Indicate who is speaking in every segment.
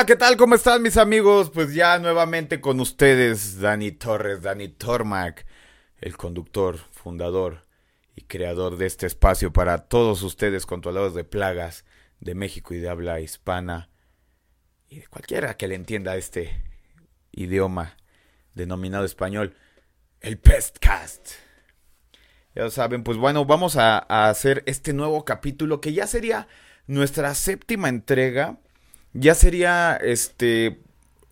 Speaker 1: Hola, ¿qué tal? ¿Cómo están mis amigos? Pues ya nuevamente con ustedes, Dani Torres, Dani Tormac, el conductor, fundador y creador de este espacio para todos ustedes controlados de plagas de México y de habla hispana y de cualquiera que le entienda este idioma denominado español, el Pestcast. Ya saben, pues bueno, vamos a hacer este nuevo capítulo que ya sería nuestra séptima entrega ya sería este,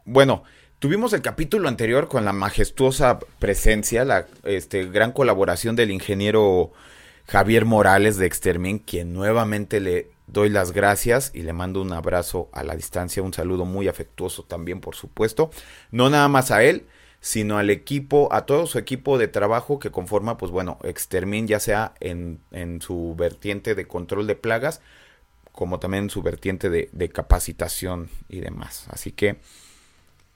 Speaker 1: bueno, tuvimos el capítulo anterior con la majestuosa presencia, la este, gran colaboración del ingeniero Javier Morales de Extermin, quien nuevamente le doy las gracias y le mando un abrazo a la distancia, un saludo muy afectuoso también, por supuesto, no nada más a él, sino al equipo, a todo su equipo de trabajo que conforma, pues bueno, Extermin, ya sea en, en su vertiente de control de plagas, como también su vertiente de, capacitación y demás. Así que,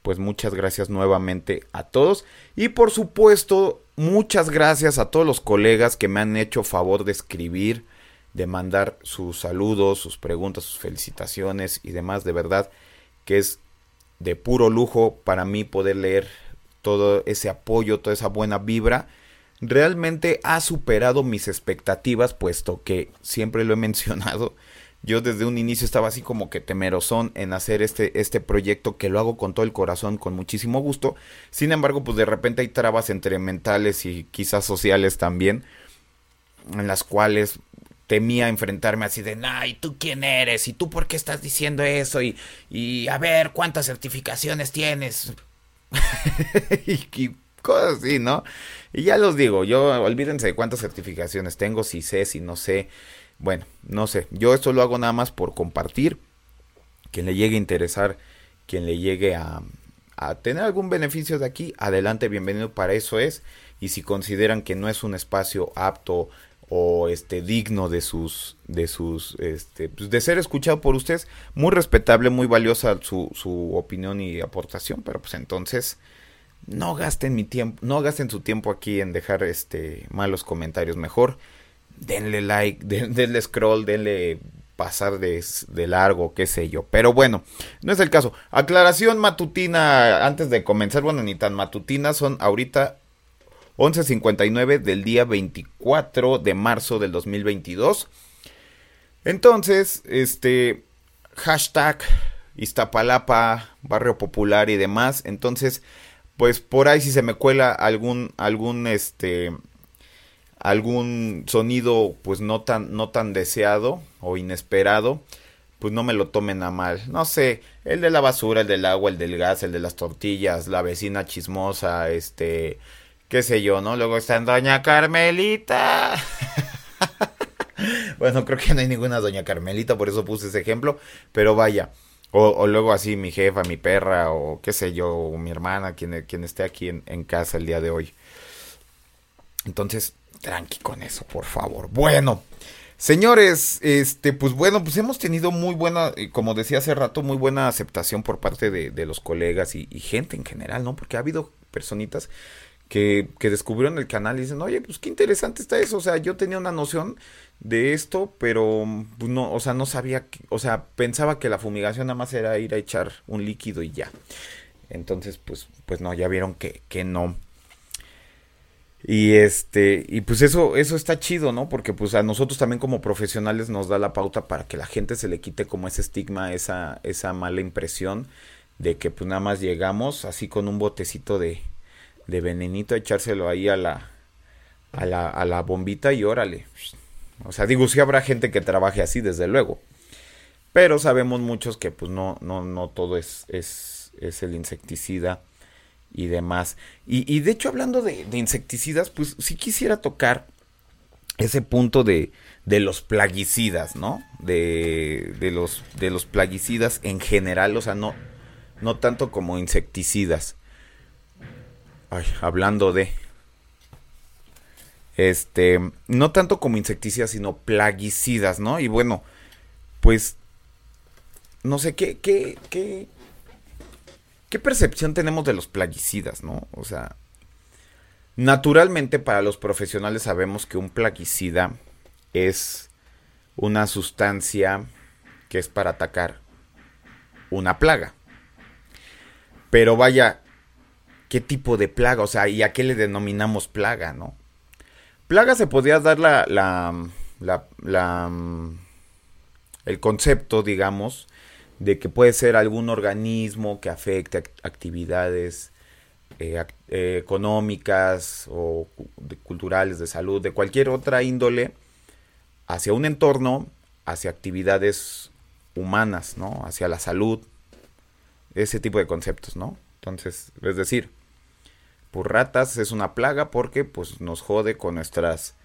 Speaker 1: pues muchas gracias nuevamente a todos. Y por supuesto, muchas gracias a todos los colegas que me han hecho favor de escribir, de mandar sus saludos, sus preguntas, sus felicitaciones y demás. De verdad que es de puro lujo para mí poder leer todo ese apoyo, toda esa buena vibra. Realmente ha superado mis expectativas, puesto que siempre lo he mencionado yo desde un inicio estaba así como que temerosón en hacer este, este proyecto que lo hago con todo el corazón, con muchísimo gusto. Sin embargo, pues de repente hay trabas entre mentales y quizás sociales también, en las cuales temía enfrentarme así de, ay, ¿tú quién eres? ¿Y tú por qué estás diciendo eso? Y, y a ver, ¿cuántas certificaciones tienes? y, y, cosas así, ¿no? Y ya los digo, yo olvídense de cuántas certificaciones tengo, si sé, si no sé. Bueno, no sé, yo esto lo hago nada más por compartir, quien le llegue a interesar, quien le llegue a, tener algún beneficio de aquí, adelante, bienvenido, para eso es. Y si consideran que no es un espacio apto o este digno de sus de sus este pues, de ser escuchado por ustedes muy respetable muy valiosa su, su opinión y aportación pero pues entonces no gasten mi tiempo no gasten su tiempo aquí en dejar este malos comentarios mejor denle like, denle scroll, denle pasar de, de, largo, qué sé yo. Pero bueno, no es el caso. Aclaración matutina antes de comenzar. Bueno, ni tan matutina. Son ahorita 11.59 del día 24 de marzo del 2022. Entonces, este hashtag Iztapalapa, barrio popular y demás. Entonces, pues por ahí si se me cuela algún, algún, este, algún sonido pues no tan, no tan deseado o inesperado, pues no me lo tomen a mal. No sé, el de la basura, el del agua, el del gas, el de las tortillas, la vecina chismosa, este, qué sé yo, ¿no? Luego está Doña Carmelita. bueno, creo que no hay ninguna Doña Carmelita, por eso puse ese ejemplo, pero vaya. O, luego así mi jefa, mi perra, o qué sé yo, o mi hermana, quien, quien esté aquí en casa el día de hoy. Entonces, tranqui con eso, por favor. Bueno, señores, este, pues bueno, pues hemos tenido muy buena, eh, como decía hace rato, muy buena aceptación por parte de, los colegas y, gente en general, ¿no? Porque ha habido personitas que, que descubrieron el canal y dicen, oye, pues qué interesante está eso. O sea, yo tenía una noción de esto, pero pues no, o sea, no sabía, o sea, pensaba que la fumigación nada más era ir a echar un líquido y ya. Entonces, pues, pues no, ya vieron que, que no. Y este, y pues eso, eso está chido, ¿no? Porque pues a nosotros también como profesionales nos da la pauta para que la gente se le quite como ese estigma, esa, esa mala impresión de que pues nada más llegamos así con un botecito de, de venenito a echárselo ahí a la, a la, a la bombita y órale. O sea, digo, sí habrá gente que trabaje así, desde luego. Pero sabemos muchos que pues no, no, no todo es, es, es el insecticida y demás. Y, de hecho, hablando de, insecticidas, pues sí quisiera tocar ese punto de, de los plaguicidas, ¿no? De, de, los, de los plaguicidas en general, o sea, no, no tanto como insecticidas. Ay, hablando de... Este, no tanto como insecticidas, sino plaguicidas, ¿no? Y bueno, pues, no sé, ¿qué, qué, qué, ¿Qué percepción tenemos de los plaguicidas, no? O sea, naturalmente para los profesionales sabemos que un plaguicida es una sustancia que es para atacar una plaga. Pero vaya, ¿qué tipo de plaga? O sea, ¿y a qué le denominamos plaga, no? Plaga se podría dar la, la, la, la el concepto, digamos, de que puede ser algún organismo que afecte actividades eh, eh, económicas o culturales, de salud, de cualquier otra índole, hacia un entorno, hacia actividades humanas, ¿no? Hacia la salud, ese tipo de conceptos, ¿no? Entonces, es decir, por ratas es una plaga porque pues nos jode con nuestras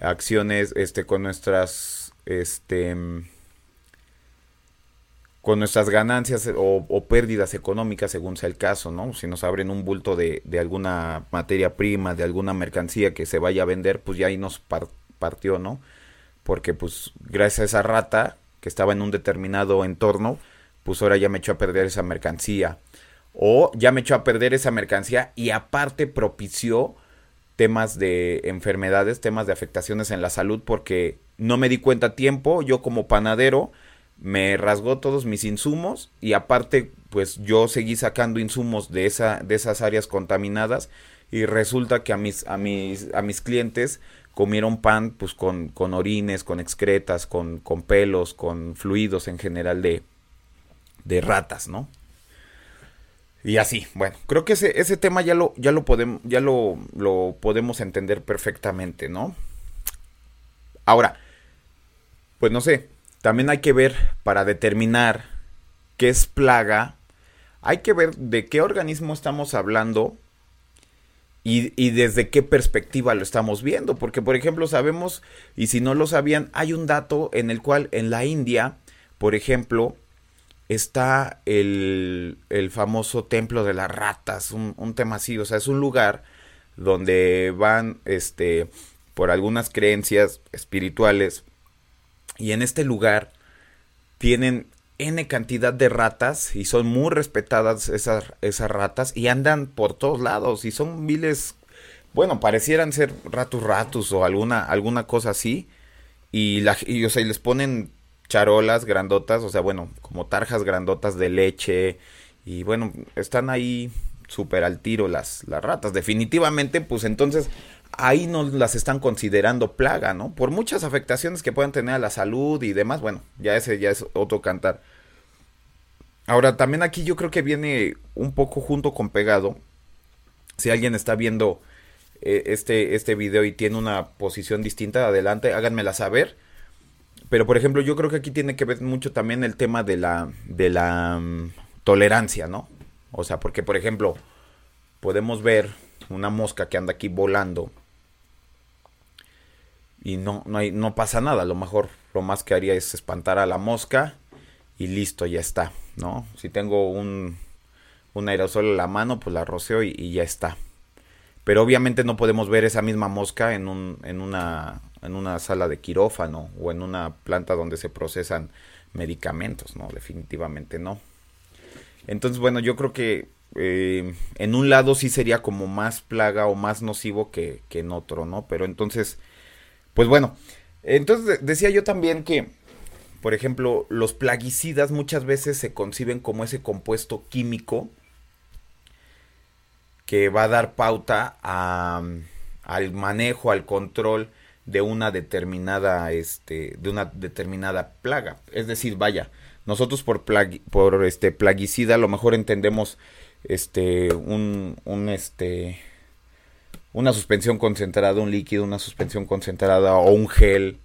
Speaker 1: acciones, este, con nuestras, este, con nuestras ganancias o, pérdidas económicas según sea el caso, ¿no? Si nos abren un bulto de, de, alguna materia prima, de alguna mercancía que se vaya a vender, pues ya ahí nos partió, ¿no? Porque pues gracias a esa rata que estaba en un determinado entorno, pues ahora ya me echó a perder esa mercancía. O ya me echó a perder esa mercancía y aparte propició temas de enfermedades, temas de afectaciones en la salud porque no me di cuenta a tiempo, yo como panadero, me rasgó todos mis insumos y aparte pues yo seguí sacando insumos de esa de esas áreas contaminadas y resulta que a mis a mis a mis clientes comieron pan pues con, con orines, con excretas, con, con pelos, con fluidos en general de, de ratas, ¿no? Y así, bueno, creo que ese, ese tema ya lo, ya lo podemos, ya lo, lo podemos entender perfectamente, ¿no? Ahora, pues no sé, también hay que ver para determinar qué es plaga, hay que ver de qué organismo estamos hablando y, y, desde qué perspectiva lo estamos viendo. Porque, por ejemplo, sabemos, y si no lo sabían, hay un dato en el cual en la India, por ejemplo, está el, el famoso templo de las ratas, un, un, tema así, o sea, es un lugar donde van, este, por algunas creencias espirituales, y en este lugar tienen N cantidad de ratas y son muy respetadas esas, esas ratas y andan por todos lados y son miles, bueno, parecieran ser ratus ratus o alguna, alguna cosa así y, la, o sea, y les ponen charolas grandotas, o sea, bueno, como tarjas grandotas de leche y bueno, están ahí súper al tiro las, las ratas. Definitivamente, pues entonces ahí no las están considerando plaga, ¿no? Por muchas afectaciones que puedan tener a la salud y demás, bueno, ya ese ya es otro cantar. Ahora, también aquí yo creo que viene un poco junto con pegado. Si alguien está viendo eh, este, este video y tiene una posición distinta, adelante, háganmela saber. Pero, por ejemplo, yo creo que aquí tiene que ver mucho también el tema de la, de la mm, tolerancia, ¿no? O sea, porque, por ejemplo, podemos ver una mosca que anda aquí volando y no, no, hay, no pasa nada. Lo mejor lo más que haría es espantar a la mosca y listo, ya está, ¿no? Si tengo un, un aerosol en la mano, pues la roceo y, ya está. Pero obviamente no podemos ver esa misma mosca en, un, en, una, en una sala de quirófano o en una planta donde se procesan medicamentos, ¿no? Definitivamente no. Entonces, bueno, yo creo que eh, en un lado sí sería como más plaga o más nocivo que, que en otro, ¿no? Pero entonces pues bueno, entonces decía yo también que, por ejemplo, los plaguicidas muchas veces se conciben como ese compuesto químico que va a dar pauta al manejo, al control de una determinada, este, de una determinada plaga. Es decir, vaya, nosotros por, por este plaguicida a lo mejor entendemos este un, un este una suspensión concentrada, un líquido, una suspensión concentrada o un gel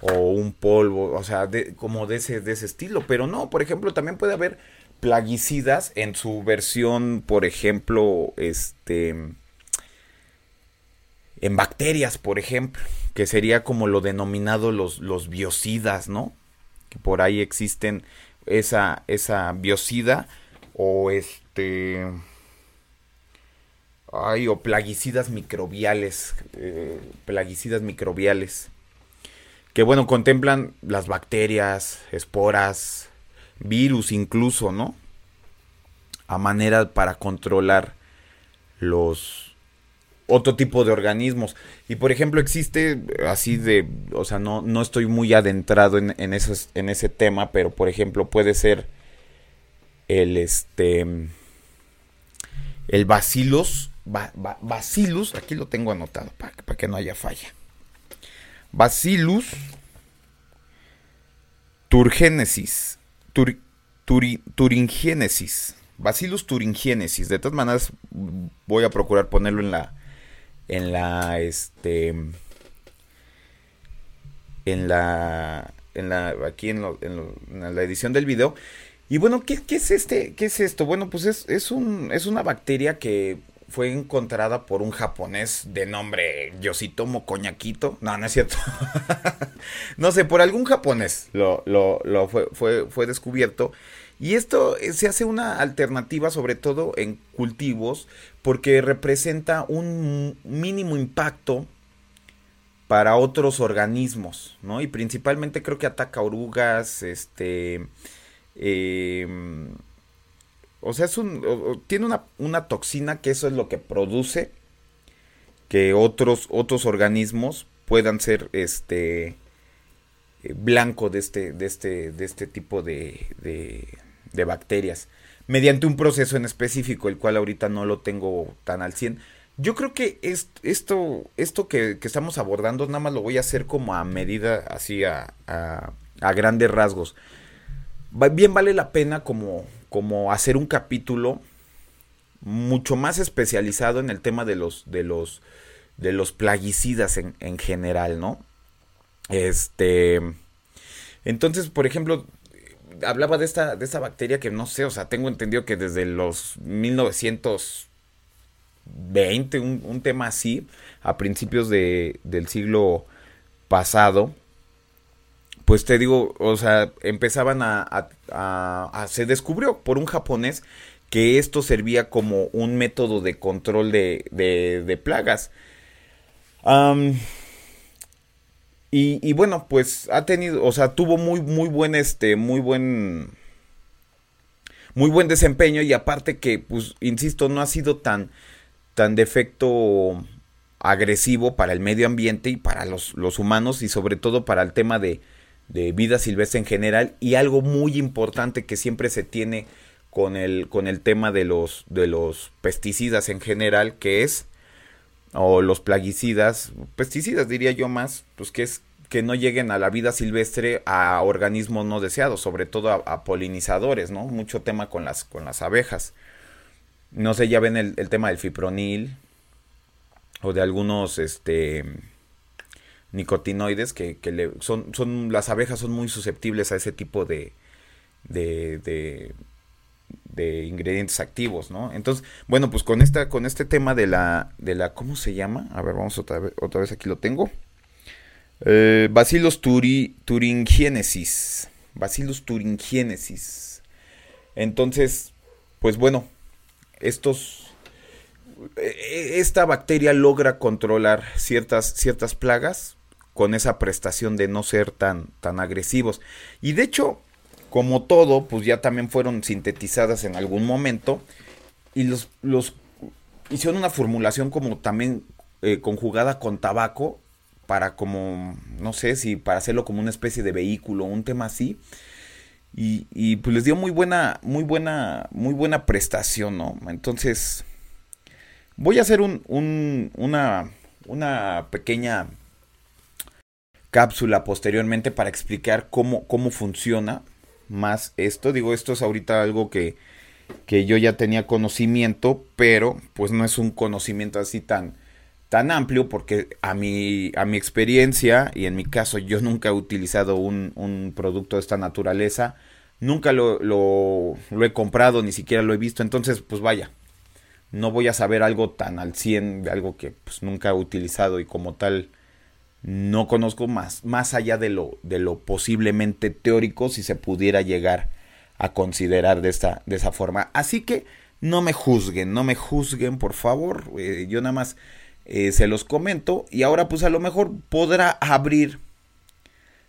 Speaker 1: o un polvo, o sea, de, como de ese, de ese estilo. Pero no, por ejemplo, también puede haber plaguicidas en su versión, por ejemplo, este en bacterias, por ejemplo, que sería como lo denominado los, los biocidas, ¿no? Que por ahí existen esa, esa biocida o este Ay, o plaguicidas microbiales. Eh, plaguicidas microbiales. Que bueno, contemplan las bacterias, esporas, virus incluso, ¿no? A manera para controlar los otro tipo de organismos. Y por ejemplo, existe así de, o sea, no, no estoy muy adentrado en, en, en ese tema, pero por ejemplo puede ser el este el Bacillus, aquí lo tengo anotado para, que no haya falla. Bacillus turgénesis, tur, turingénesis, Bacillus turingénesis. De todas maneras voy a procurar ponerlo en la en la este en la en la aquí en, en la edición del video y bueno, ¿qué, es este? ¿Qué es esto? Bueno, pues es, es, un, es una bacteria que fue encontrada por un japonés de nombre Yoshitomo Coñaquito. No, no es cierto. no sé, por algún japonés lo, lo, fue, fue, fue, descubierto. Y esto eh, se hace una alternativa sobre todo en cultivos porque representa un mínimo impacto para otros organismos, ¿no? Y principalmente creo que ataca orugas, este Em, o sea, es un, tiene una, toxina que eso es lo que produce que otros, otros organismos puedan ser este eh, blanco de este, de este, de este tipo de, de, bacterias mediante un proceso en específico, el cual ahorita no lo tengo tan al 100. Yo creo que esto, esto que, estamos abordando, nada más lo voy a hacer como a medida, así a, a, a grandes rasgos bien vale la pena como, como hacer un capítulo mucho más especializado en el tema de los, de los, de los plaguicidas en, en general, ¿no? Este, entonces, por ejemplo, hablaba de esta, de esta bacteria que no sé, o sea, tengo entendido que desde los 1920, un, un tema así, a principios de, del siglo pasado, pues te digo, o sea, empezaban a, se descubrió por un japonés que esto servía como un método de control de, de, plagas. y, y, bueno, pues ha tenido, o sea, tuvo muy, muy buen, este, muy buen, muy buen desempeño y aparte que, pues, insisto, no ha sido tan, tan de efecto agresivo para el medio ambiente y para los, los humanos y sobre todo para el tema de, de vida silvestre en general y algo muy importante que siempre se tiene con el, con el tema de los, de los pesticidas en general, que es, o los plaguicidas, pesticidas diría yo más, pues que es que no lleguen a la vida silvestre a organismos no deseados, sobre todo a, polinizadores, ¿no? Mucho tema con las, con las abejas. No sé, ya ven el, el tema del fipronil o de algunos, este, nicotinoides que, le, son, son, las abejas son muy susceptibles a ese tipo de, de, de, ingredientes activos, ¿no? Entonces, bueno, pues con esta, con este tema de la, de la, ¿cómo se llama? A ver, vamos otra vez, otra vez aquí lo tengo. Eh, Bacillus turi, turingienesis. Bacillus turingienesis. Entonces, pues bueno, estos e, esta bacteria logra controlar ciertas, ciertas plagas con esa prestación de no ser tan, tan agresivos. Y de hecho, como todo, pues ya también fueron sintetizadas en algún momento y los, los hicieron una formulación como también eh, conjugada con tabaco para como, no sé si para hacerlo como una especie de vehículo, un tema así. Y, y pues les dio muy buena, muy buena, muy buena prestación, ¿no? Entonces, voy a hacer un, un, una, una pequeña cápsula posteriormente para explicar cómo, cómo funciona más esto. Digo, esto es ahorita algo que, que yo ya tenía conocimiento, pero pues no es un conocimiento así tan, tan amplio porque a mi, a mi experiencia y en mi caso yo nunca he utilizado un, un producto de esta naturaleza, nunca lo, lo, he comprado, ni siquiera lo he visto, entonces pues vaya, no voy a saber algo tan al 100 de algo que pues nunca he utilizado y como tal no conozco más, más allá de lo, de lo posiblemente teórico, si se pudiera llegar a considerar de esta, de esa forma. Así que no me juzguen, no me juzguen, por favor. Eh, yo nada más eh, se los comento. Y ahora, pues a lo mejor podrá abrir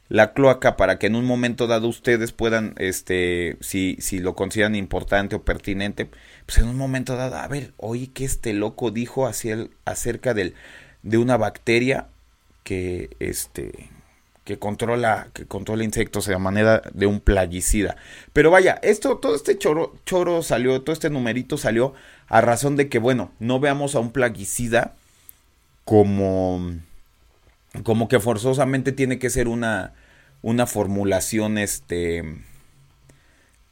Speaker 1: la cloaca para que en un momento dado ustedes puedan, este, si, si lo consideran importante o pertinente, pues en un momento dado, a ver, oye, que este loco dijo hacia acerca del, de una bacteria que este que controla, que controla insectos de manera de un plaguicida. Pero vaya, esto, todo este choro, choro salió, todo este numerito salió a razón de que, bueno, no veamos a un plaguicida como, como que forzosamente tiene que ser una, una formulación, este,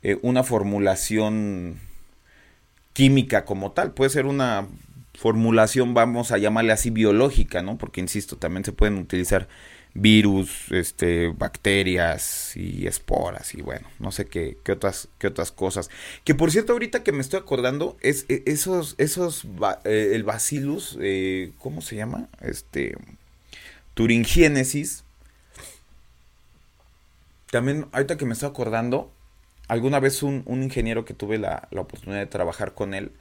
Speaker 1: eh, una formulación química como tal, puede ser una formulación, vamos a llamarle así, biológica, ¿no? Porque, insisto, también se pueden utilizar virus, este, bacterias y esporas y bueno, no sé qué, qué otras, qué otras cosas. Que por cierto, ahorita que me estoy acordando, es e, esos, esos, eh, el bacillus, eh, ¿cómo se llama? Este, turingénesis. También, ahorita que me estoy acordando, alguna vez un, un ingeniero que tuve la, la oportunidad de trabajar con él,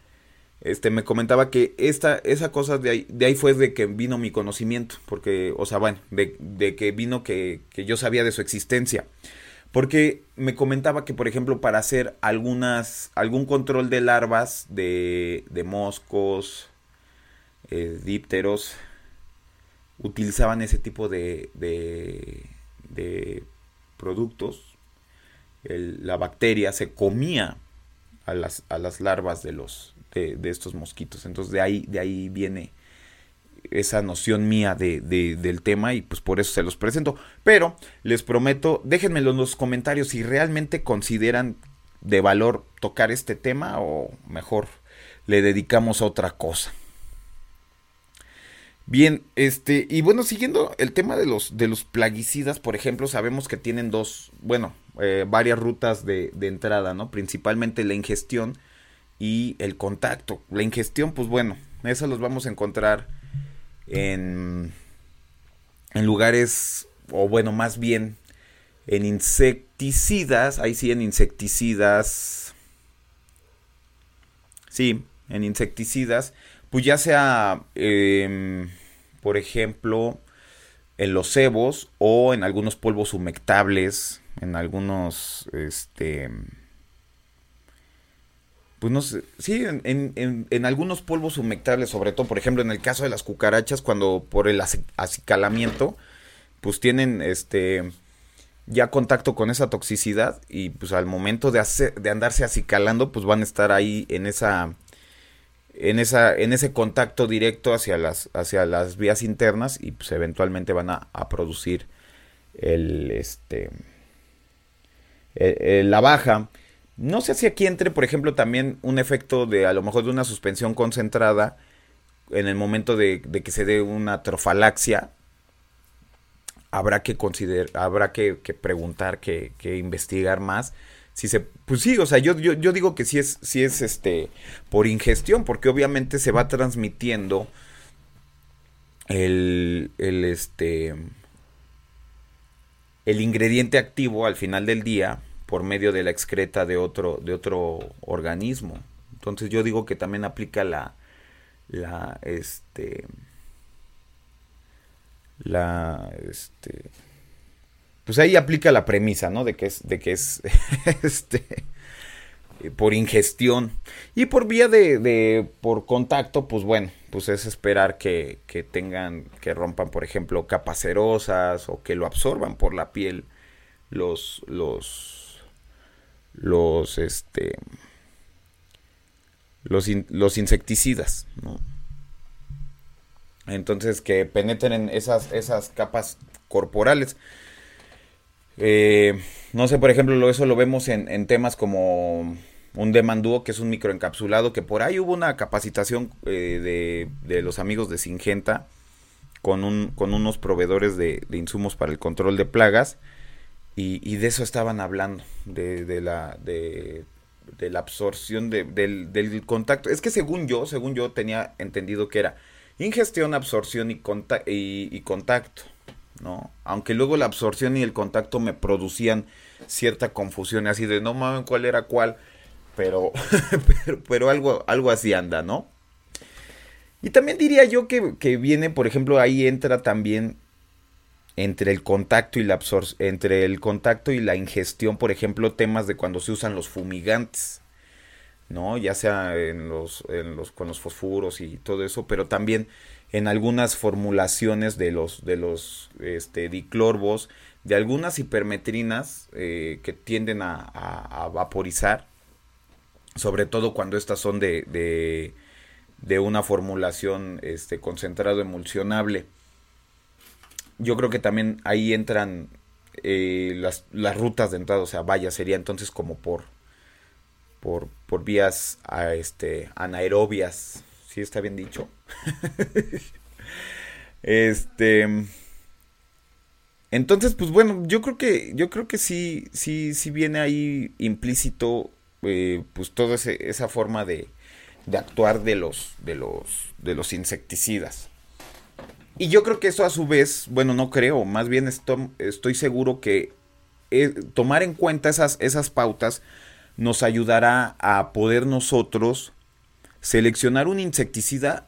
Speaker 1: este, me comentaba que esta, esa cosa de ahí, de ahí fue de que vino mi conocimiento, porque, o sea, bueno, de, de que vino que, que, yo sabía de su existencia. Porque me comentaba que, por ejemplo, para hacer algunas, algún control de larvas de, de moscos, eh, dípteros, utilizaban ese tipo de, de, de productos. La bacteria se comía a las, a las larvas de los, de, estos mosquitos. Entonces de ahí, de ahí viene esa noción mía de, del tema y pues por eso se los presento. Pero les prometo, déjenmelo en los comentarios si realmente consideran de valor tocar este tema o mejor le dedicamos a otra cosa. Bien, este, y bueno, siguiendo el tema de los, de los plaguicidas, por ejemplo, sabemos que tienen dos, bueno, eh, varias rutas de, de, entrada, ¿no? Principalmente la ingestión y el contacto. La ingestión, pues bueno, eso los vamos a encontrar en, en lugares, o bueno, más bien en insecticidas, ahí sí en insecticidas, sí, en insecticidas, pues ya sea, eh, por ejemplo, en los cebos o en algunos polvos humectables, en algunos, este, pues no sé, sí, en, en, en, algunos polvos humectables, sobre todo, por ejemplo, en el caso de las cucarachas, cuando por el acicalamiento, pues tienen este ya contacto con esa toxicidad y pues al momento de, hacer, de andarse acicalando, pues van a estar ahí en esa en esa en ese contacto directo hacia las hacia las vías internas y pues eventualmente van a, a producir el este la baja no sé si aquí entre, por ejemplo, también un efecto de a lo mejor de una suspensión concentrada en el momento de, que se dé una trofalaxia. Habrá que considerar, habrá que, preguntar, que, investigar más. Si se, pues sí, o sea, yo, digo que sí es, sí es este por ingestión, porque obviamente se va transmitiendo el, el este el ingrediente activo al final del día por medio de la excreta de otro, de otro organismo. Entonces yo digo que también aplica la, la, este, la, este, pues ahí aplica la premisa, ¿no? De que es, de que es, este, por ingestión y por vía de, de, por contacto, pues bueno, pues es esperar que, que tengan, que rompan, por ejemplo, capas cerosas o que lo absorban por la piel los, los, los este los, los insecticidas ¿no? entonces que penetren esas esas capas corporales eh, no sé por ejemplo eso lo vemos en, en temas como un demandúo que es un microencapsulado que por ahí hubo una capacitación eh, de, de, los amigos de Singenta con, un, con unos proveedores de, de insumos para el control de plagas y, de eso estaban hablando, de, de la, de, la absorción de, del, contacto. Es que según yo, según yo tenía entendido que era ingestión, absorción y, y, y contacto, ¿no? Aunque luego la absorción y el contacto me producían cierta confusión, así de no mames cuál era cuál, pero, pero, pero, algo, algo así anda, ¿no? Y también diría yo que, que viene, por ejemplo, ahí entra también entre el contacto y la entre el contacto y la ingestión, por ejemplo, temas de cuando se usan los fumigantes, ¿no? Ya sea en los, en los con los fosfuros y todo eso, pero también en algunas formulaciones de los, de los este, diclorvos, de algunas hipermetrinas eh, que tienden a, vaporizar, sobre todo cuando estas son de, de, una formulación este, concentrado emulsionable. Yo creo que también ahí entran eh, las, las, rutas de entrada, o sea, vaya, sería entonces como por, por, por vías a, este, anaerobias, si está bien dicho. este. Entonces, pues bueno, yo creo que, yo creo que sí, sí, sí viene ahí implícito, eh, pues toda esa forma de, de actuar de los, de los, de los insecticidas. Y yo creo que eso a su vez, bueno, no creo, más bien estoy, seguro que eh, tomar en cuenta esas, esas pautas nos ayudará a poder nosotros seleccionar un insecticida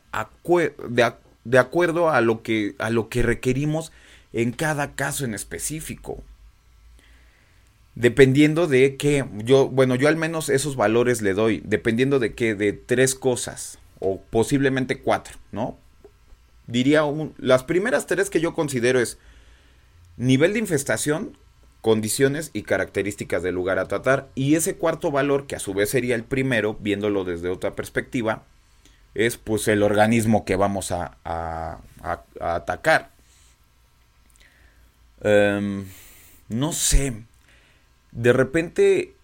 Speaker 1: de, acuerdo a lo, que, a lo que requerimos en cada caso en específico. Dependiendo de qué, yo, bueno, yo al menos esos valores le doy, dependiendo de qué, de tres cosas, o posiblemente cuatro, ¿no? Diría, las primeras tres que yo considero es nivel de infestación, condiciones y características del lugar a tratar. Y ese cuarto valor, que a su vez sería el primero, viéndolo desde otra perspectiva, es pues el organismo que vamos a, atacar. Em, no sé, de repente,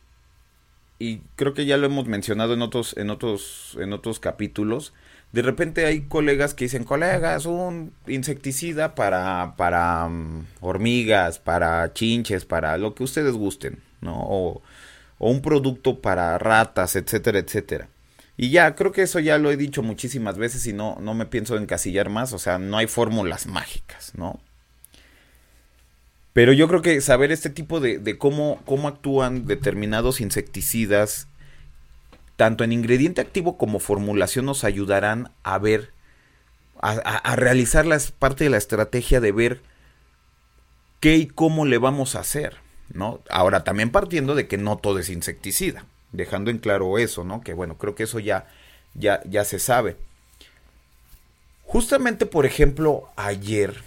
Speaker 1: y creo que ya lo hemos mencionado en otros, en otros, en otros capítulos, de repente hay colegas que dicen, colegas, un insecticida para, para mm, hormigas, para chinches, para lo que ustedes gusten, ¿no? O, un producto para ratas, etcétera, etcétera. Y ya, creo que eso ya lo he dicho muchísimas veces y no, no me pienso encasillar más, o sea, no hay fórmulas mágicas, ¿no? Pero yo creo que saber este tipo de, de cómo, cómo actúan determinados insecticidas tanto en ingrediente activo como formulación nos ayudarán a ver, a, realizar la parte de la estrategia de ver qué y cómo le vamos a hacer, ¿no? Ahora también partiendo de que no todo es insecticida, dejando en claro eso, ¿no? Que bueno, creo que eso ya, ya, ya se sabe. Justamente, por ejemplo, ayer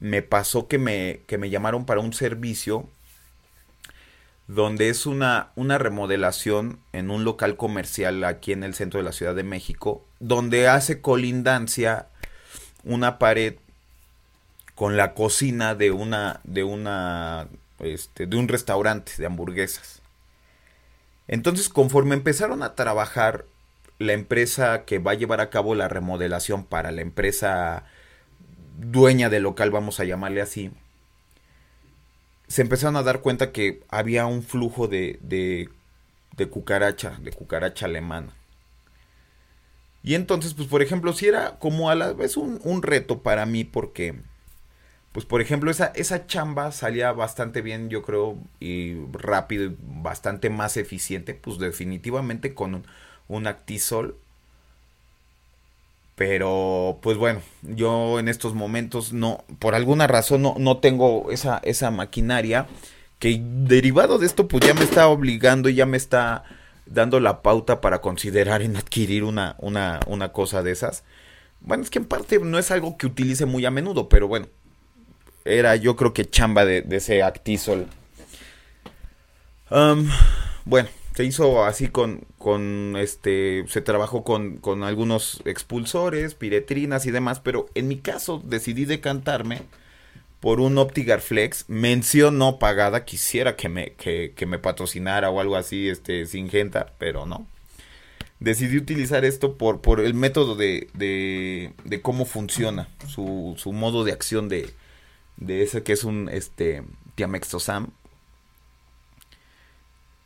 Speaker 1: me pasó que me, que me llamaron para un servicio donde es una, una remodelación en un local comercial aquí en el centro de la Ciudad de México, donde hace colindancia una pared con la cocina de una de una este, de un restaurante de hamburguesas. Entonces, conforme empezaron a trabajar la empresa que va a llevar a cabo la remodelación para la empresa dueña del local, vamos a llamarle así, se empezaron a dar cuenta que había un flujo de, de, de cucaracha, de cucaracha alemana. Y entonces, pues por ejemplo, si era como a la vez un, un, reto para mí porque, pues por ejemplo, esa, esa chamba salía bastante bien, yo creo, y rápido y bastante más eficiente, pues definitivamente con un, un Actisol pero, pues bueno, yo en estos momentos no, por alguna razón no, no tengo esa, esa maquinaria que derivado de esto, pues ya me está obligando y ya me está dando la pauta para considerar en adquirir una, una, una cosa de esas. Bueno, es que en parte no es algo que utilice muy a menudo, pero bueno, era yo creo que chamba de, ese Actisol. bueno, se hizo así con, con este, se trabajó con, con algunos expulsores, piretrinas y demás, pero en mi caso decidí decantarme por un Optigar Flex, mención no pagada, quisiera que me, que, que me patrocinara o algo así, este, Singenta, pero no. Decidí utilizar esto por, por el método de, de, de cómo funciona, su, su modo de acción de, de ese que es un este, Tiamextosam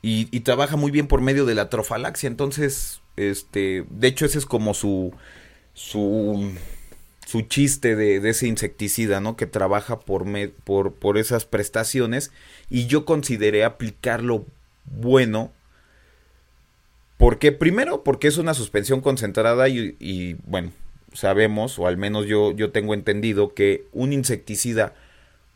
Speaker 1: y, trabaja muy bien por medio de la trofalaxia. Entonces, este, de hecho, ese es como su, su, su chiste de, ese insecticida, ¿no? Que trabaja por, por, por esas prestaciones. Y yo consideré aplicarlo bueno. porque Primero, porque es una suspensión concentrada y, y, bueno, sabemos, o al menos yo, yo tengo entendido, que un insecticida,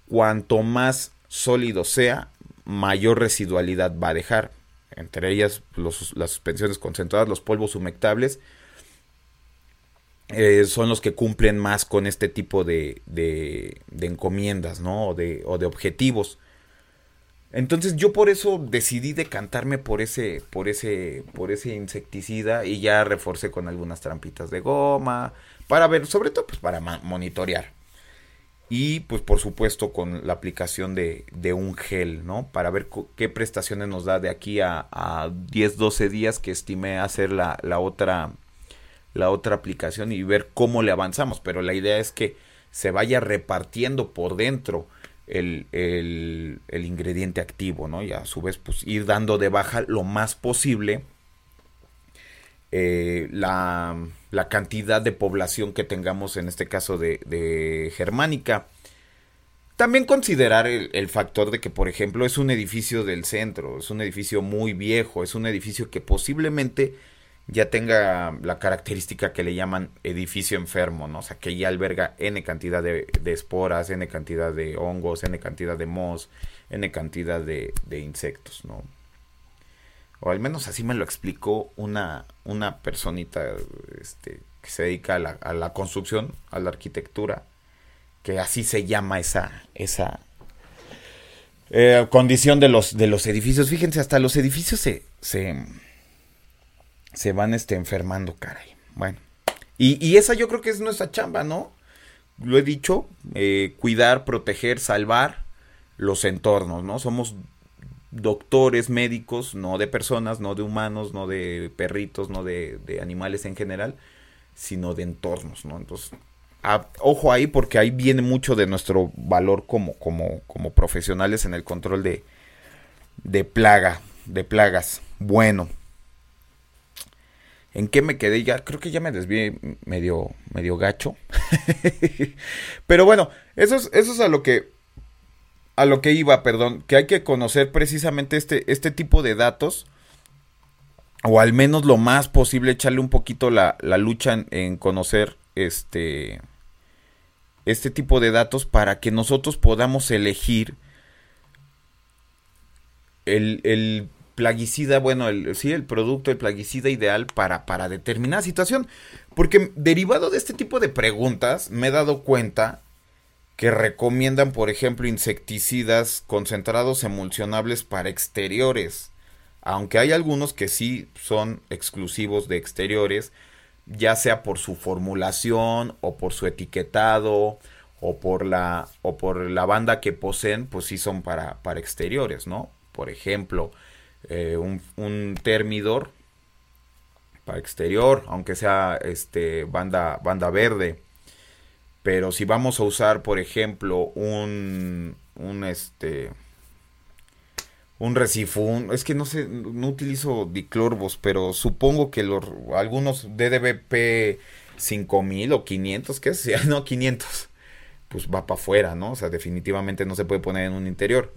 Speaker 1: cuanto más sólido sea, mayor residualidad va a dejar. Entre ellas las suspensiones concentradas, los polvos humectables. eh, son los que cumplen más con este tipo de, encomiendas, ¿no? O de, o de objetivos. Entonces yo por eso decidí decantarme por ese, por ese, por ese insecticida y ya reforcé con algunas trampitas de goma para ver, sobre todo pues para monitorear. Y pues por supuesto con la aplicación de, un gel, ¿no? Para ver qué prestaciones nos da de aquí a, a 10, 12 días que estimé hacer la, la, otra, la otra aplicación y ver cómo le avanzamos. Pero la idea es que se vaya repartiendo por dentro el, el, el, ingrediente activo, ¿no? Y a su vez, pues ir dando de baja lo más posible eh, la, cantidad de población que tengamos, en este caso de, de Germánica. También considerar el, factor de que, por ejemplo, es un edificio del centro, es un edificio muy viejo, es un edificio que posiblemente ya tenga la característica que le llaman edificio enfermo, ¿no? O sea, que ya alberga N cantidad de, esporas, N cantidad de hongos, N cantidad de mos, N cantidad de, insectos, ¿no? O al menos así me lo explicó una, una personita este, que se dedica a la, a la construcción, a la arquitectura, que así se llama esa, esa eh, condición de los, de los edificios. Fíjense, hasta los edificios se, se se van este, enfermando, caray. Bueno. Y, y, esa yo creo que es nuestra chamba, ¿no? Lo he dicho, eh, cuidar, proteger, salvar los entornos, ¿no? Somos doctores, médicos, no de personas, no de humanos, no de perritos, no de, animales en general, sino de entornos, ¿no? Entonces, ojo ahí porque ahí viene mucho de nuestro valor como, como, como profesionales en el control de, de plaga, de plagas. Bueno. ¿En qué me quedé? Ya creo que ya me desvié medio, medio gacho. Pero bueno, eso es, eso es a lo que a lo que iba, perdón, que hay que conocer precisamente este, este tipo de datos, o al menos lo más posible echarle un poquito la, la lucha en, conocer este, este tipo de datos para que nosotros podamos elegir el, el plaguicida, bueno, el, sí, el producto, el plaguicida ideal para, para determinada situación. Porque derivado de este tipo de preguntas, me he dado cuenta que recomiendan, por ejemplo, insecticidas concentrados emulsionables para exteriores. Aunque hay algunos que sí son exclusivos de exteriores, ya sea por su formulación o por su etiquetado o por la o por la banda que poseen, pues sí son para, para exteriores, ¿no? Por ejemplo, eh, un, un, termidor para exterior, aunque sea este banda, banda verde. Pero si vamos a usar, por ejemplo, un, un este un recifún, es que no sé, no utilizo diclorbos, pero supongo que los algunos DDBP 5000 o 500, ¿qué es? No, 500. Pues va para afuera, ¿no? O sea, definitivamente no se puede poner en un interior.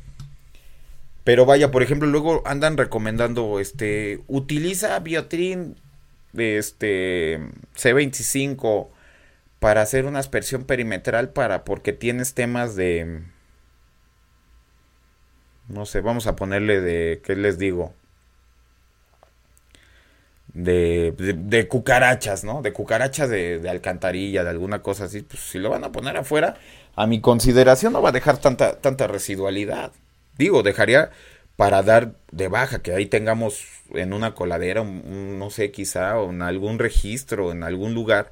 Speaker 1: Pero vaya, por ejemplo, luego andan recomendando, este, utiliza Biotrin, este, C25 para hacer una aspersión perimetral para, porque tienes temas de, no sé, vamos a ponerle de, ¿qué les digo? De, cucarachas, ¿no? De cucarachas de, de, alcantarilla, de alguna cosa así, pues si lo van a poner afuera, a mi consideración no va a dejar tanta, tanta residualidad. Digo, dejaría para dar de baja, que ahí tengamos en una coladera, no sé, quizá, o en algún registro, en algún lugar,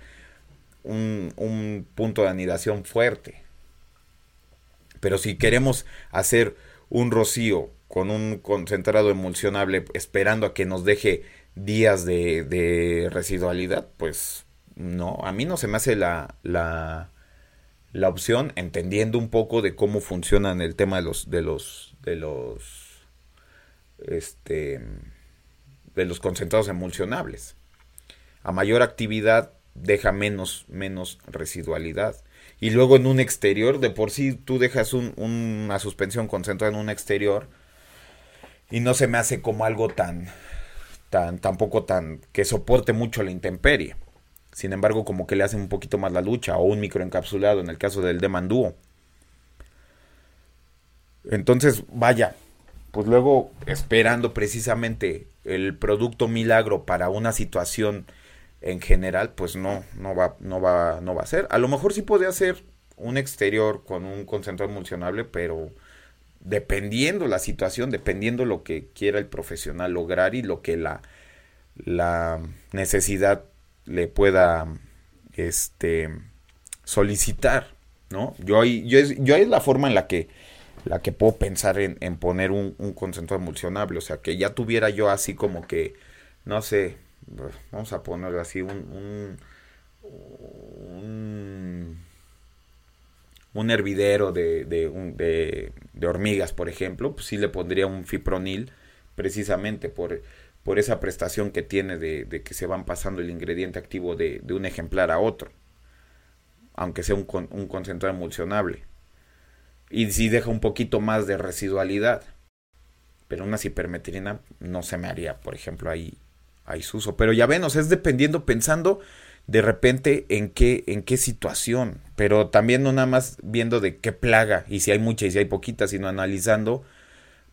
Speaker 1: un, un punto de anidación fuerte. Pero si queremos hacer un rocío con un concentrado emulsionable esperando a que nos deje días de, residualidad, pues no, a mí no se me hace la, la, la opción, entendiendo un poco de cómo funcionan el tema de los, de los, de los, este, de los concentrados emulsionables. A mayor actividad deja menos, menos residualidad. Y luego en un exterior, de por sí tú dejas un, una suspensión concentrada en un exterior y no se me hace como algo tan, tan, tampoco tan, que soporte mucho la intemperie. Sin embargo, como que le hacen un poquito más la lucha, o un microencapsulado en el caso del Demandúo. Entonces, vaya, pues luego esperando precisamente el producto milagro para una situación en general, pues no, no va, no va, no va a ser. A lo mejor sí podría ser un exterior con un concentrado emulsionable, pero dependiendo la situación, dependiendo lo que quiera el profesional lograr y lo que la, la necesidad le pueda este solicitar, ¿no? Yo ahí, yo, es, yo es la forma en la que la que puedo pensar en, en poner un, un concentrado emulsionable, o sea, que ya tuviera yo así como que, no sé, vamos a ponerlo así, un, un, un hervidero de, de, de, hormigas, por ejemplo, pues sí le pondría un fipronil precisamente por, por esa prestación que tiene de, que se van pasando el ingrediente activo de, un ejemplar a otro, aunque sea un, un concentrado emulsionable. Y sí deja un poquito más de residualidad. Pero una cipermetrina no se me haría, por ejemplo, ahí, ahí su uso. Pero ya ven, o sea, es dependiendo, pensando de repente en qué, en qué situación, pero también no nada más viendo de qué plaga, y si hay mucha y si hay poquita, sino analizando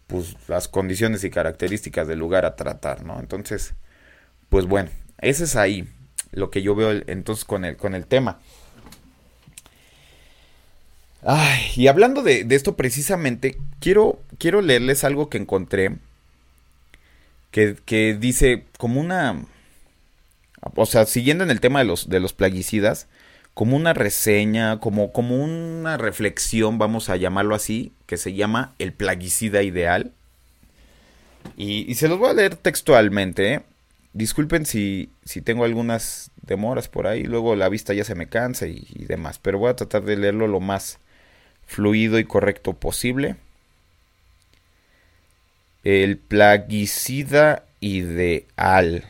Speaker 1: pues las condiciones y características del lugar a tratar, ¿no? Entonces, pues bueno, ese es ahí lo que yo veo entonces con el, con el tema. Ay, y hablando de, de, esto precisamente, quiero, quiero leerles algo que encontré que, dice como una, o sea, siguiendo en el tema de los, de los plaguicidas, como una reseña, como, como una reflexión, vamos a llamarlo así, que se llama El plaguicida ideal. Y, se los voy a leer textualmente. ¿eh? Disculpen si, si tengo algunas demoras por ahí, luego la vista ya se me cansa y demás, pero voy a tratar de leerlo lo más fluido y correcto posible. El plaguicida ideal.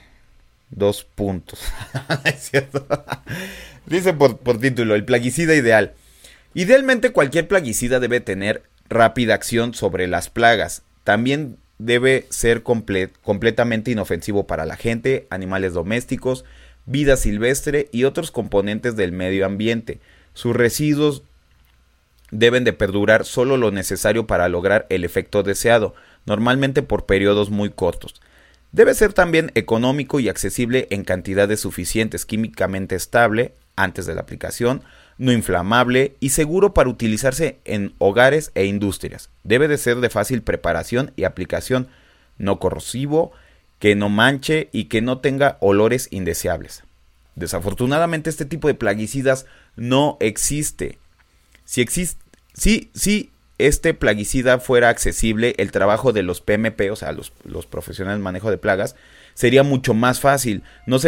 Speaker 1: Dos puntos. es cierto. Dice por, título, el plaguicida ideal. Idealmente cualquier plaguicida debe tener rápida acción sobre las plagas. También debe ser completamente inofensivo para la gente, animales domésticos, vida silvestre y otros componentes del medio ambiente. Sus residuos deben de perdurar solo lo necesario para lograr el efecto deseado, normalmente por periodos muy cortos. Debe ser también económico y accesible en cantidades suficientes, químicamente estable antes de la aplicación, no inflamable y seguro para utilizarse en hogares e industrias. Debe de ser de fácil preparación y aplicación, no corrosivo, que no manche y que no tenga olores indeseables. Desafortunadamente este tipo de plaguicidas no existe. Si existe, sí, sí este plaguicida fuera accesible, el trabajo de los PMP, o sea, los, profesionales de manejo de plagas, sería mucho más fácil. No,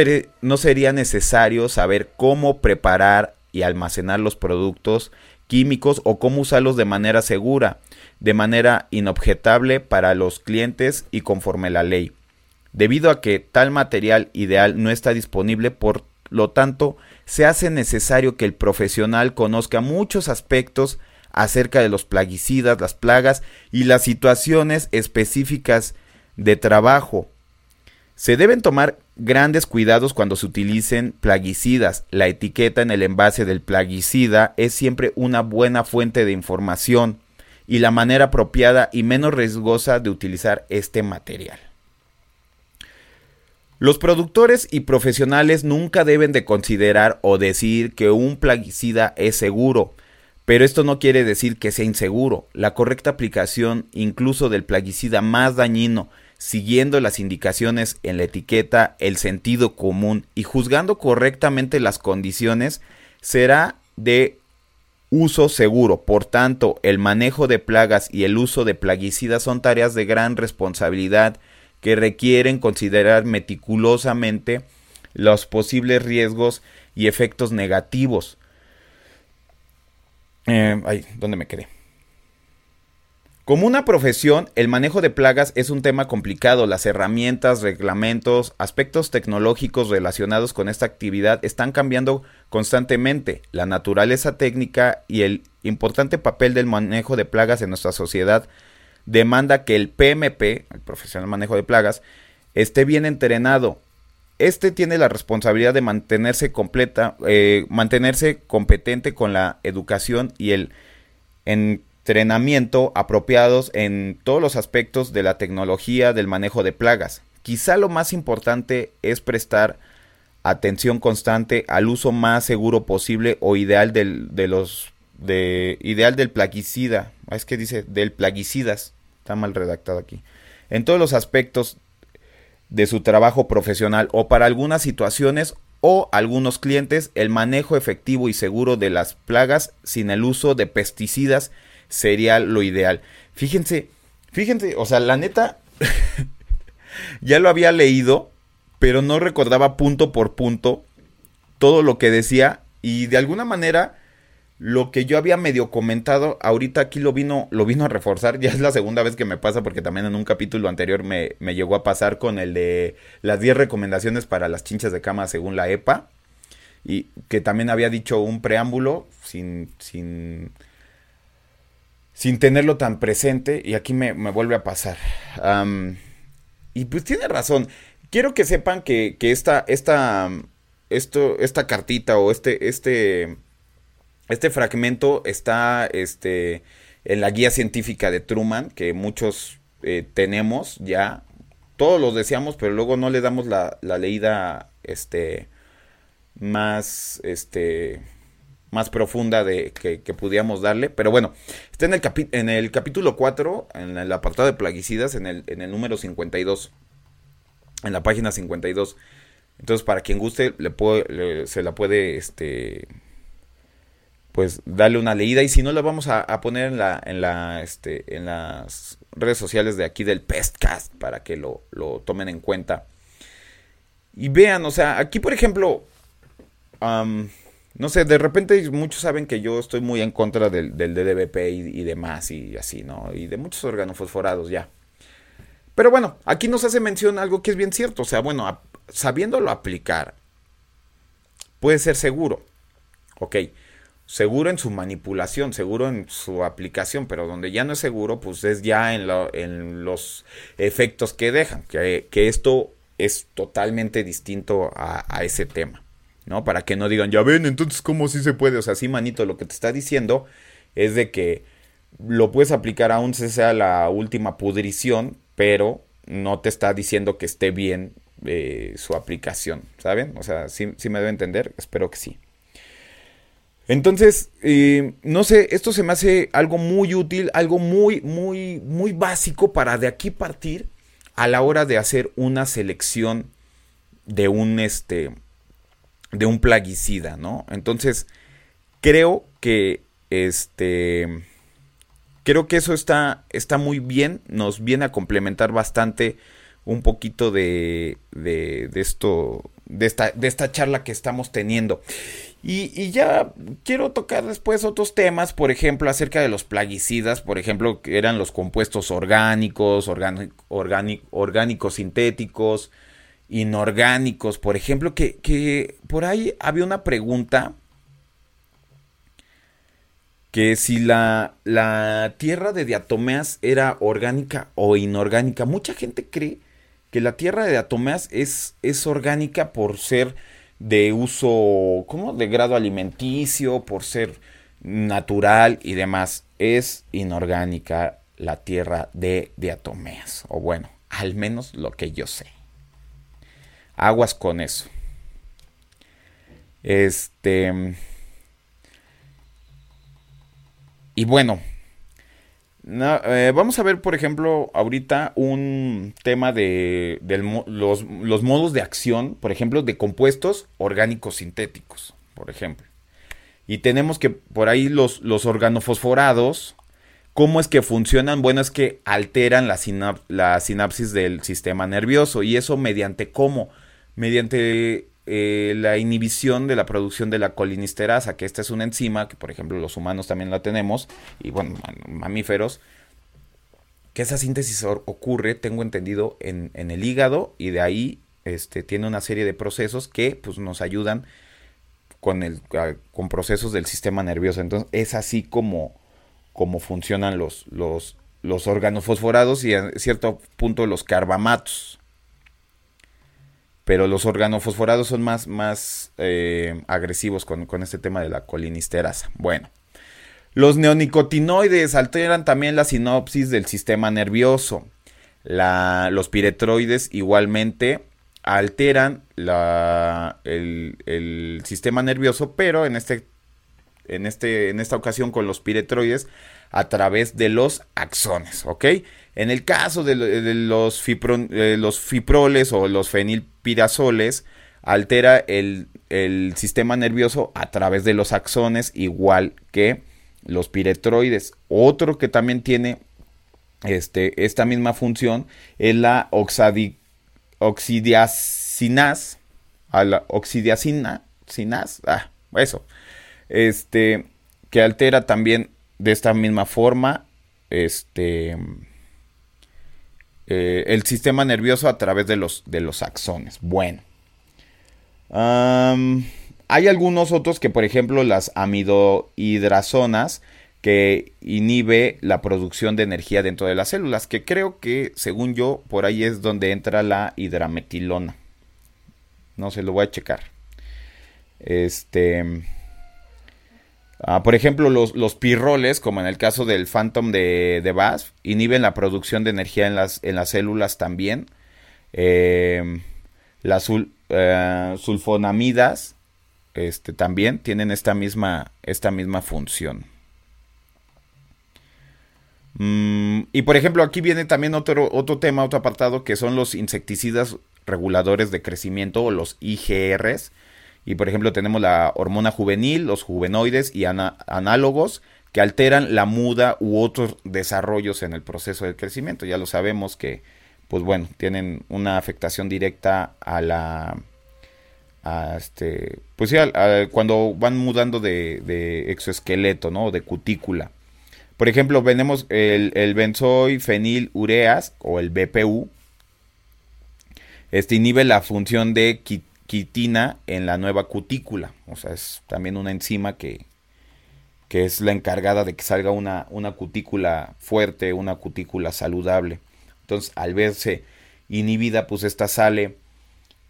Speaker 1: no sería necesario saber cómo preparar y almacenar los productos químicos o cómo usarlos de manera segura, de manera inobjetable para los clientes y conforme la ley. Debido a que tal material ideal no está disponible, por lo tanto, se hace necesario que el profesional conozca muchos aspectos acerca de los plaguicidas, las plagas y las situaciones específicas de trabajo. Se deben tomar grandes cuidados cuando se utilicen plaguicidas. La etiqueta en el envase del plaguicida es siempre una buena fuente de información y la manera apropiada y menos riesgosa de utilizar este material. Los productores y profesionales nunca deben de considerar o decir que un plaguicida es seguro, pero esto no quiere decir que sea inseguro. La correcta aplicación incluso del plaguicida más dañino, siguiendo las indicaciones en la etiqueta, el sentido común y juzgando correctamente las condiciones, será de uso seguro. Por tanto, el manejo de plagas y el uso de plaguicidas son tareas de gran responsabilidad que requieren considerar meticulosamente los posibles riesgos y efectos negativos eh, ay, ¿dónde me quedé? Como una profesión, el manejo de plagas es un tema complicado. Las herramientas, reglamentos, aspectos tecnológicos relacionados con esta actividad están cambiando constantemente. La naturaleza técnica y el importante papel del manejo de plagas en nuestra sociedad demanda que el PMP, el profesional manejo de plagas, esté bien entrenado, este tiene la responsabilidad de mantenerse completa, eh, mantenerse competente con la educación y el entrenamiento apropiados en todos los aspectos de la tecnología del manejo de plagas. Quizá lo más importante es prestar atención constante al uso más seguro posible o ideal del, de los de ideal del plaguicida. Ah, es que dice del plaguicidas. Está mal redactado aquí. En todos los aspectos de su trabajo profesional o para algunas situaciones o algunos clientes, el manejo efectivo y seguro de las plagas sin el uso de pesticidas sería lo ideal. Fíjense, fíjense, o sea, la neta, ya lo había leído, pero no recordaba punto por punto todo lo que decía y de alguna manera lo que yo había medio comentado, ahorita aquí lo vino, lo vino a reforzar. Ya es la segunda vez que me pasa porque también en un capítulo anterior me, me llegó a pasar con el de las 10 recomendaciones para las chinchas de cama según la EPA. Y que también había dicho un preámbulo sin, sin, sin tenerlo tan presente. Y aquí me, me vuelve a pasar. y pues tiene razón. Quiero que sepan que, que esta, esta, esto, esta cartita o este, este este fragmento está este, en la guía científica de Truman, que muchos eh, tenemos ya. Todos los deseamos, pero luego no le damos la, leída este, más, este, más profunda de, que, pudiéramos darle. Pero bueno, está en el, en el capítulo 4, en el apartado de plaguicidas, en el, en el número 52. En la página 52. Entonces, para quien guste, le, se la puede este, pues dale una leída. Y si no la vamos a, poner en la este en las redes sociales de aquí del Pestcast para que lo, lo tomen en cuenta. Y vean o sea aquí por ejemplo no sé de repente muchos saben que yo estoy muy en contra del, del DDBP y, y, demás y así no y de muchos organofosforados ya. Pero bueno aquí nos hace mención algo que es bien cierto. O sea bueno sabiéndolo aplicar puede ser seguro. Ok seguro en su manipulación, seguro en su aplicación, pero donde ya no es seguro, pues es ya en, los efectos que dejan, que, esto es totalmente distinto a, ese tema, ¿no? Para que no digan, ya ven, entonces, ¿cómo sí se puede? O sea, sí, manito, lo que te está diciendo es de que lo puedes aplicar aún si sea la última pudrición, pero no te está diciendo que esté bien eh, su aplicación, ¿saben? O sea, sí, sí me debe entender, espero que sí. Entonces, eh, no sé, esto se me hace algo muy útil, algo muy, muy, muy básico para de aquí partir a la hora de hacer una selección de un, este, de un plaguicida, ¿no? Entonces, creo que, este, creo que eso está, está muy bien, nos viene a complementar bastante un poquito de, de, de esto, de esta, de esta charla que estamos teniendo. Y, ya quiero tocar después otros temas, por ejemplo, acerca de los plaguicidas, por ejemplo, que eran los compuestos orgánicos, orgánicos sintéticos, inorgánicos, por ejemplo, que, que por ahí había una pregunta que si la, la tierra de diatomeas era orgánica o inorgánica. Mucha gente cree que la tierra de diatomeas es, es orgánica por ser de uso, ¿cómo? De grado alimenticio, por ser natural y demás. Es inorgánica la tierra de diatomeas. O bueno, al menos lo que yo sé. Aguas con eso. Este. Y bueno, eh, vamos a ver, por ejemplo, ahorita un tema de, los, modos de acción, por ejemplo, de compuestos orgánicos sintéticos, por ejemplo. Y tenemos que por ahí los, los organofosforados, ¿cómo es que funcionan? Bueno, es que alteran la, la sinapsis del sistema nervioso. ¿Y eso mediante cómo? Mediante eh, la inhibición de la producción de la colinisterasa, que esta es una enzima, que por ejemplo los humanos también la tenemos, y bueno, mamíferos, que esa síntesis ocurre, tengo entendido, en, el hígado, y de ahí este, tiene una serie de procesos que pues, nos ayudan con, procesos del sistema nervioso. Entonces es así como, funcionan los, los, los órganos fosforados y a cierto punto los carbamatos pero los organofosforados son más, más eh, agresivos con, este tema de la colinisterasa. Bueno, los neonicotinoides alteran también la sinopsis del sistema nervioso. los piretroides igualmente alteran la, el, sistema nervioso, pero en, este, en, este, en esta ocasión con los piretroides a través de los axones, ¿ok? En el caso de, los, los fiproles o los fenilpirazoles, altera el, sistema nervioso a través de los axones, igual que los piretroides. Otro que también tiene este, esta misma función es la oxadi, oxidiacinas, a la oxidiacina, ah, eso, este, que altera también de esta misma forma, este, eh, el sistema nervioso a través de los, de los axones. Bueno. hay algunos otros que, por ejemplo, las amidohidrazonas, que inhibe la producción de energía dentro de las células, que creo que, según yo, por ahí es donde entra la hidrametilona. No se lo voy a checar. Este. Ah, por ejemplo, los, los, pirroles, como en el caso del Phantom de, de BASF, inhiben la producción de energía en las, en las células también. Em, las eh, sulfonamidas este, también tienen esta misma, esta misma función. Mm, y por ejemplo, aquí viene también otro, otro tema, otro apartado, que son los insecticidas reguladores de crecimiento o los IGRs. Y por ejemplo, tenemos la hormona juvenil, los juvenoides y análogos que alteran la muda u otros desarrollos en el proceso del crecimiento. Ya lo sabemos que, pues bueno, tienen una afectación directa a la. Este, pues sí, cuando van mudando de, exoesqueleto, ¿no? De cutícula. Por ejemplo, tenemos el, el benzoy fenil ureas o el BPU. Este inhibe la función de quitina en la nueva cutícula. O sea, es también una enzima que, que es la encargada de que salga una, una cutícula fuerte, una cutícula saludable. Entonces, al verse inhibida, pues esta sale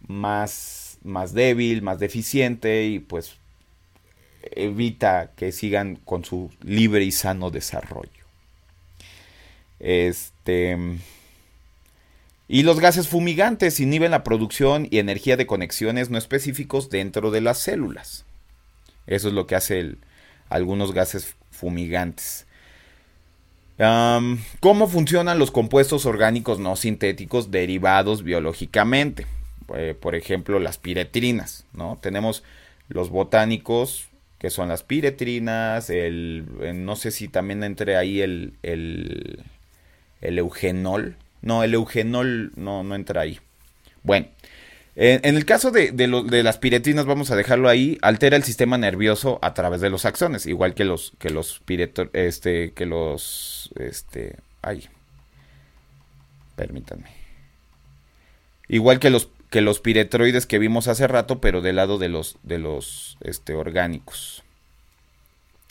Speaker 1: más, más débil, más deficiente y pues evita que sigan con su libre y sano desarrollo. Este. Y los gases fumigantes inhiben la producción y energía de conexiones no específicos dentro de las células. Eso es lo que hace algunos gases fumigantes. ¿Cómo funcionan los compuestos orgánicos no sintéticos derivados biológicamente? Eh, por ejemplo, las piretrinas. ¿no? Tenemos los botánicos que son las piretrinas, el, no sé si también entre ahí el, el eugenol. No, el eugenol no, no entra ahí. Bueno, en, el caso de, de, las piretrinas, vamos a dejarlo ahí, altera el sistema nervioso a través de los axones, igual que los, que los este, que los, este, ay, permítanme. Igual que los que los piretroides que vimos hace rato, pero del lado de los, de los este, orgánicos.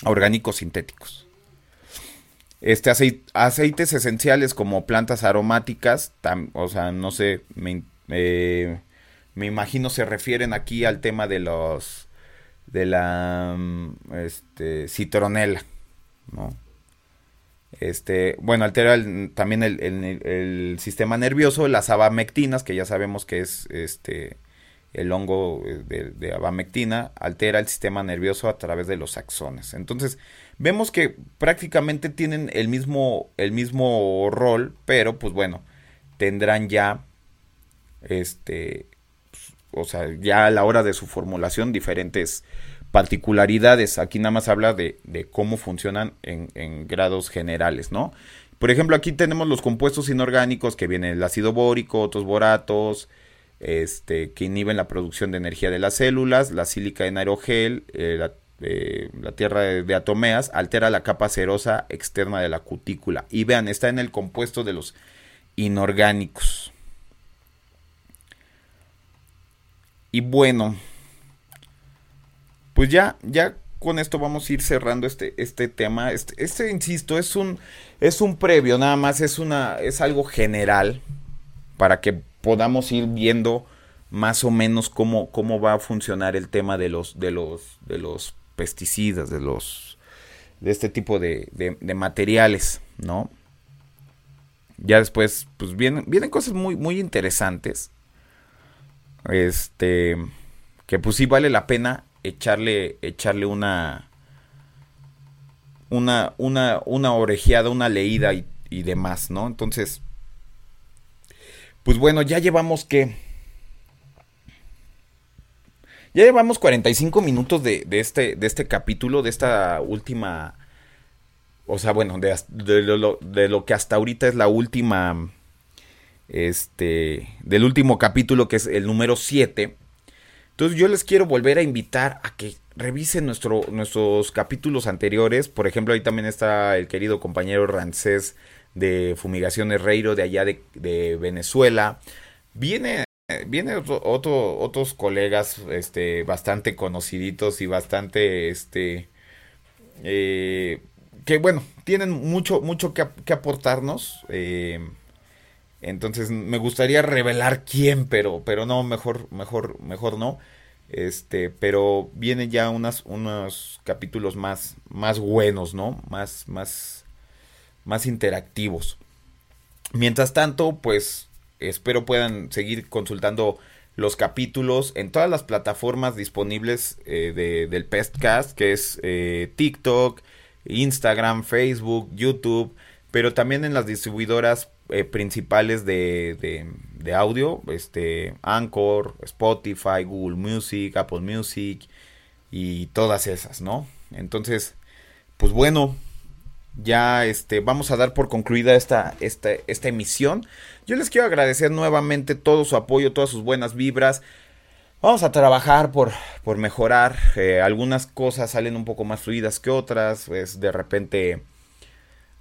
Speaker 1: Orgánicos sintéticos. Este aceites esenciales como plantas aromáticas, o sea, no sé, me, me imagino se refieren aquí al tema de los de la este, citronela, ¿no? Este, bueno, altera también el, sistema nervioso, las abamectinas, que ya sabemos que es este, el hongo eh, de, abamectina, altera el sistema nervioso a través de los axones. Entonces, vemos que prácticamente tienen el mismo, el mismo rol, pero pues bueno, tendrán ya, este, o sea, ya a la hora de su formulación diferentes particularidades. Aquí nada más habla de, cómo funcionan en, grados generales, ¿no? Por ejemplo, aquí tenemos los compuestos inorgánicos que vienen el ácido bórico, otros boratos, este, que inhiben la producción de energía de las células, la sílica en aerogel, eh, eh, la, tierra de, atomeas, altera la capa cerosa externa de la cutícula. Y vean, está en el compuesto de los inorgánicos. Y bueno, pues ya, ya con esto vamos a ir cerrando este, este tema. Este, este, insisto, es un, es un previo, nada más es una, es algo general para que podamos ir viendo más o menos cómo, cómo va a funcionar el tema de los, de los, de los pesticidas, de los, de este tipo de, de, materiales, ¿no? Ya después, pues vienen, vienen cosas muy, muy interesantes. Este, que pues sí vale la pena echarle, echarle una, una, una, una orejeada, una leída y, y demás, ¿no? Entonces, pues bueno, ya llevamos que... Ya llevamos 45 minutos de, de, este, de este capítulo, de esta última... O sea, bueno, de, de, lo, de lo que hasta ahorita es la última... Este... Del último capítulo que es el número 7. Entonces yo les quiero volver a invitar a que revisen nuestro, nuestros capítulos anteriores. Por ejemplo, ahí también está el querido compañero Rancés de Fumigación Herreiro de allá de, Venezuela. Viene, viene otro, otros colegas este, bastante conociditos y bastante, este, eh, que bueno, tienen mucho, mucho que, aportarnos. Eh, entonces me gustaría revelar quién, pero, pero no, mejor, mejor, mejor no. Este, pero vienen ya unas, unos capítulos más, más buenos, ¿no? Más, más, más interactivos. Mientras tanto, pues espero puedan seguir consultando los capítulos en todas las plataformas disponibles eh, de, del Pestcast, que es eh, TikTok, Instagram, Facebook, YouTube, pero también en las distribuidoras eh, principales de, de, de, audio, este, Anchor, Spotify, Google Music, Apple Music y todas esas, ¿no? Entonces, pues bueno, ya este, vamos a dar por concluida esta, esta, esta emisión. Yo les quiero agradecer nuevamente todo su apoyo, todas sus buenas vibras. Vamos a trabajar por, por mejorar. Eh, algunas cosas salen un poco más fluidas que otras. Pues de repente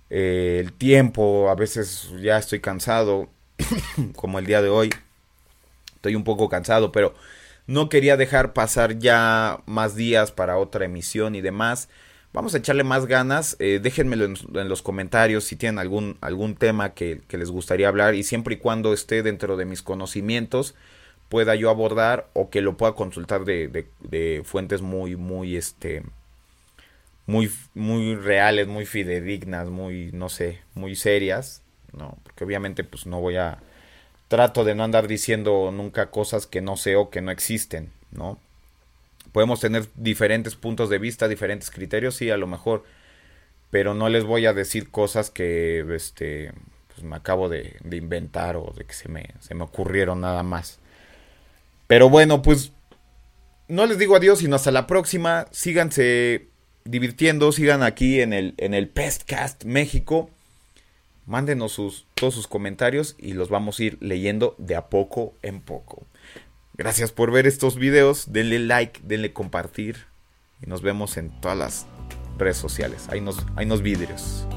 Speaker 1: eh, el tiempo, a veces ya estoy cansado, como el día de hoy. Estoy un poco cansado, pero no quería dejar pasar ya más días para otra emisión y demás. Vamos a echarle más ganas. Eh, déjenmelo en, los comentarios si tienen algún, algún tema que, les gustaría hablar y siempre y cuando esté dentro de mis conocimientos pueda yo abordar o que lo pueda consultar de, de, fuentes muy, muy, este, muy, muy reales, muy fidedignas, muy, no sé, muy serias, ¿no? Porque obviamente pues no voy a, trato de no andar diciendo nunca cosas que no sé o que no existen, ¿no? Podemos tener diferentes puntos de vista, diferentes criterios, sí, a lo mejor. Pero no les voy a decir cosas que este, pues me acabo de, inventar o de que se me, se me ocurrieron nada más. Pero bueno, pues no les digo adiós, sino hasta la próxima. Síganse divirtiendo, sigan aquí en el, en el Pestcast México. Mándenos sus, todos sus comentarios y los vamos a ir leyendo de a poco en poco. Gracias por ver estos videos. Denle like, denle compartir. Y nos vemos en todas las redes sociales. Hay unos, hay unos vidrios.